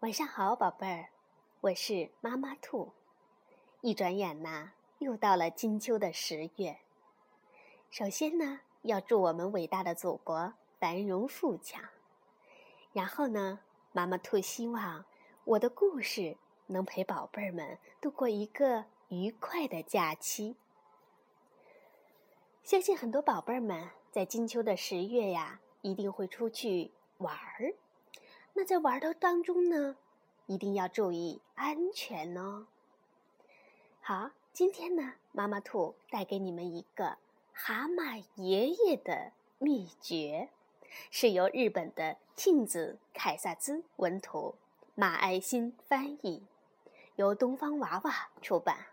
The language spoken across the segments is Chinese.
晚上好，宝贝儿，我是妈妈兔。一转眼呐，又到了金秋的十月。首先呢，要祝我们伟大的祖国繁荣富强。然后呢，妈妈兔希望我的故事能陪宝贝儿们度过一个愉快的假期。相信很多宝贝儿们在金秋的十月呀，一定会出去玩儿。那在玩的当中呢，一定要注意安全哦。好，今天呢，妈妈兔带给你们一个蛤蟆爷爷的秘诀，是由日本的庆子凯萨兹文图，马爱新翻译，由东方娃娃出版。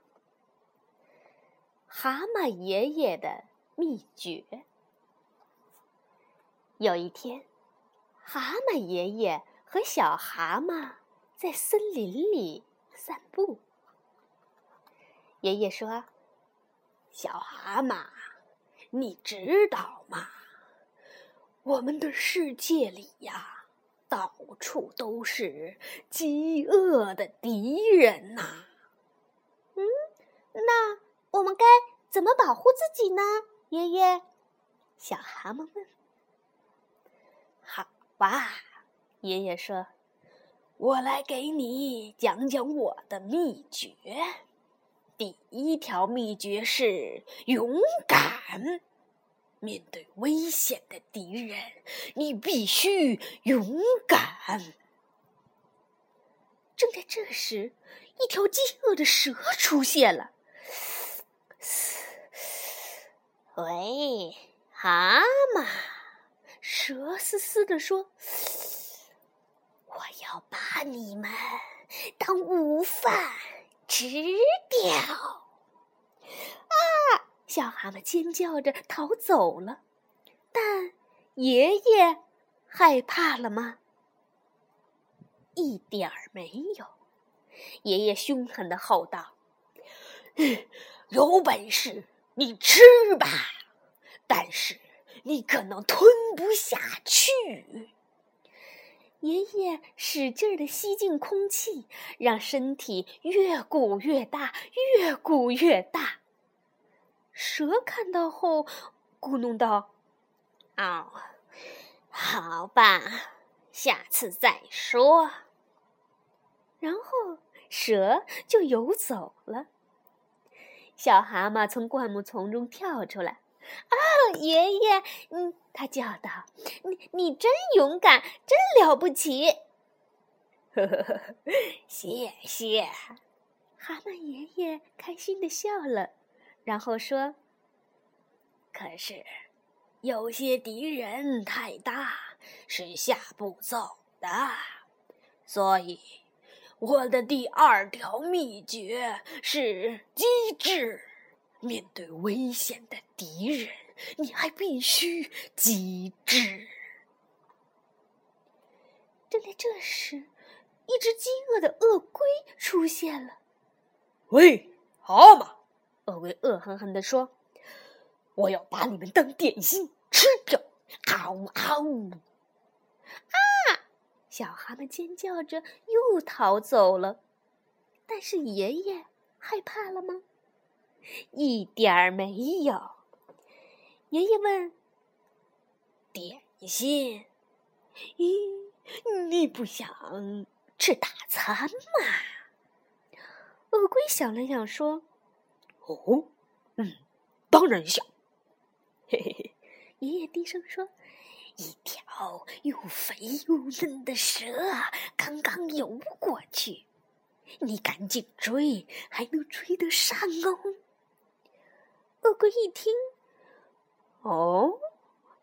蛤蟆爷爷的秘诀。有一天。蛤蟆爷爷和小蛤蟆在森林里散步。爷爷说：“小蛤蟆，你知道吗？我们的世界里呀，到处都是饥饿的敌人呐。嗯，那我们该怎么保护自己呢？”爷爷，小蛤蟆问。哇，爷爷说：“我来给你讲讲我的秘诀。第一条秘诀是勇敢。面对危险的敌人，你必须勇敢。”正在这时，一条饥饿的蛇出现了。喂，蛤蟆。蛇嘶嘶地说：“我要把你们当午饭吃掉！”啊！小蛤蟆尖叫着逃走了。但爷爷害怕了吗？一点儿没有。爷爷凶狠的吼道：“有本事你吃吧！但是……”你可能吞不下去。爷爷使劲儿的吸进空气，让身体越鼓越大，越鼓越大。蛇看到后，咕哝道：“哦，好吧，下次再说。”然后蛇就游走了。小蛤蟆从灌木丛中跳出来。啊，爷爷，嗯，他叫道：“你你真勇敢，真了不起！” 呵呵呵，谢谢。蛤蟆爷爷开心的笑了，然后说：“可是，有些敌人太大，是下不走的，所以我的第二条秘诀是机智。”面对危险的敌人，你还必须机智。正在这时，一只饥饿的鳄龟出现了。“喂，蛤蟆！”鳄龟恶狠狠地说，“我要把你们当点心吃掉！”嗷呜嗷呜！啊！小蛤蟆尖叫着又逃走了。但是爷爷害怕了吗？一点儿没有。爷爷问：“点心？咦，你不想吃大餐吗？”鳄龟想了想说：“哦，嗯，当然想。”嘿嘿嘿，爷爷低声说：“一条又肥又嫩的蛇刚刚游过去，你赶紧追，还能追得上哦。”鳄龟一听，哦，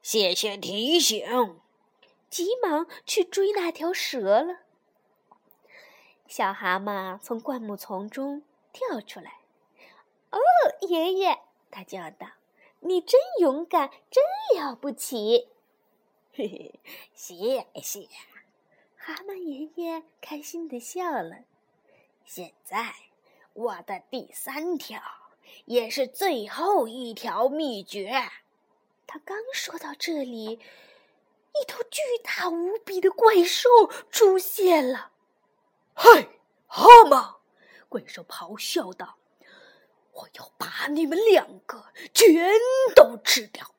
谢谢提醒，急忙去追那条蛇了。小蛤蟆从灌木丛中跳出来，“哦，爷爷！”他叫道，“你真勇敢，真了不起！”嘿嘿，谢谢。蛤蟆爷爷开心的笑了。现在，我的第三条。也是最后一条秘诀。他刚说到这里，一头巨大无比的怪兽出现了。嘿，蛤蟆！怪兽咆哮道：“我要把你们两个全都吃掉，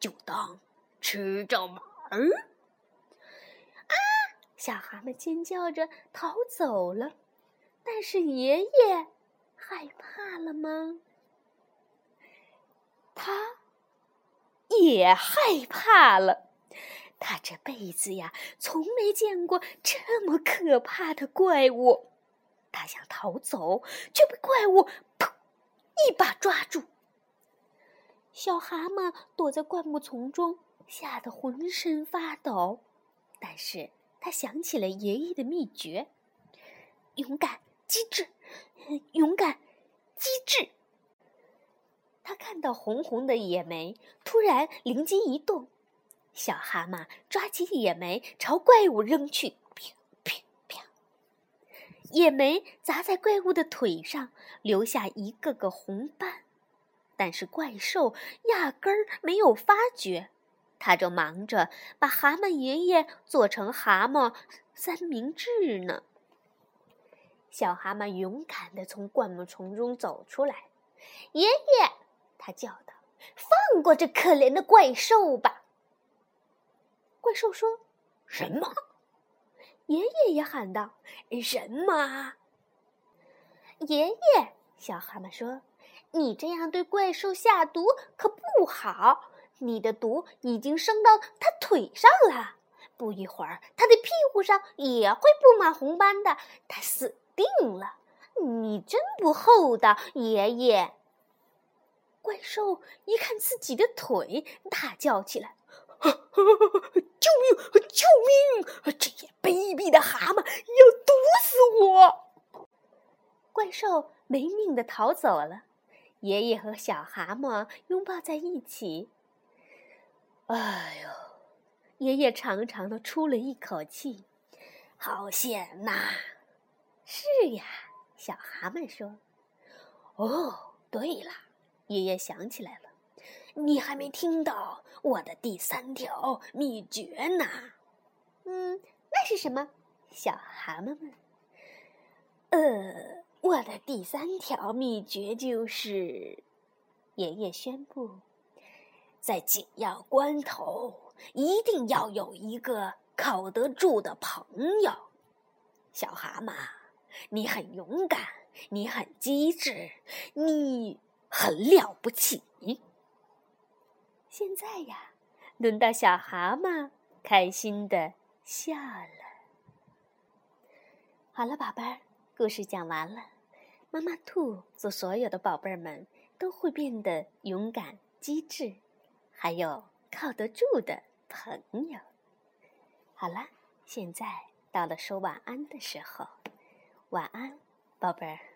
就当吃着玩儿。”啊！小蛤蟆尖叫着逃走了。但是爷爷害怕了吗？他也害怕了。他这辈子呀，从没见过这么可怕的怪物。他想逃走，却被怪物噗一把抓住。小蛤蟆躲在灌木丛中，吓得浑身发抖。但是他想起了爷爷的秘诀：勇敢、机智、勇敢、机智。他看到红红的野莓，突然灵机一动。小蛤蟆抓起野莓朝怪物扔去，啪啪啪！野莓砸在怪物的腿上，留下一个个红斑。但是怪兽压根儿没有发觉，他正忙着把蛤蟆爷爷做成蛤蟆三明治呢。小蛤蟆勇敢地从灌木丛中走出来，爷爷，他叫道：“放过这可怜的怪兽吧！”怪兽说：“什么？”爷爷也喊道：“什么？”爷爷，小蛤蟆说：“你这样对怪兽下毒可不好，你的毒已经升到它腿上了，不一会儿他的屁股上也会布满红斑的，他死定了！你真不厚道，爷爷。”怪兽一看自己的腿，大叫起来。救命！救命！这些卑鄙的蛤蟆要毒死我！怪兽没命的逃走了。爷爷和小蛤蟆拥抱在一起。哎呦！爷爷长长的出了一口气，好险呐！是呀，小蛤蟆说。哦，对了，爷爷想起来了。你还没听到我的第三条秘诀呢？嗯，那是什么？小蛤蟆问。呃，我的第三条秘诀就是，爷爷宣布，在紧要关头一定要有一个靠得住的朋友。小蛤蟆，你很勇敢，你很机智，你很了不起。现在呀，轮到小蛤蟆开心的笑了。好了，宝贝儿，故事讲完了。妈妈兔祝所有的宝贝儿们都会变得勇敢、机智，还有靠得住的朋友。好了，现在到了说晚安的时候，晚安，宝贝儿。